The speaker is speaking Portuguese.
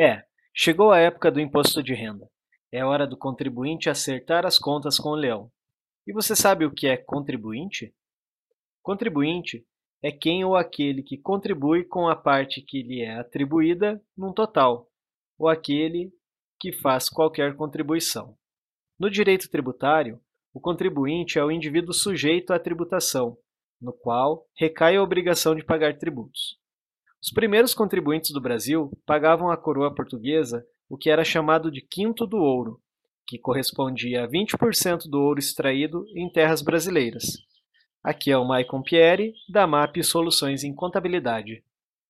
É, chegou a época do imposto de renda. É hora do contribuinte acertar as contas com o leão. E você sabe o que é contribuinte? Contribuinte é quem ou aquele que contribui com a parte que lhe é atribuída num total, ou aquele que faz qualquer contribuição. No direito tributário, o contribuinte é o indivíduo sujeito à tributação, no qual recai a obrigação de pagar tributos. Os primeiros contribuintes do Brasil pagavam à coroa portuguesa o que era chamado de quinto do ouro, que correspondia a 20% do ouro extraído em terras brasileiras. Aqui é o Maicon Pieri, da MAP Soluções em Contabilidade.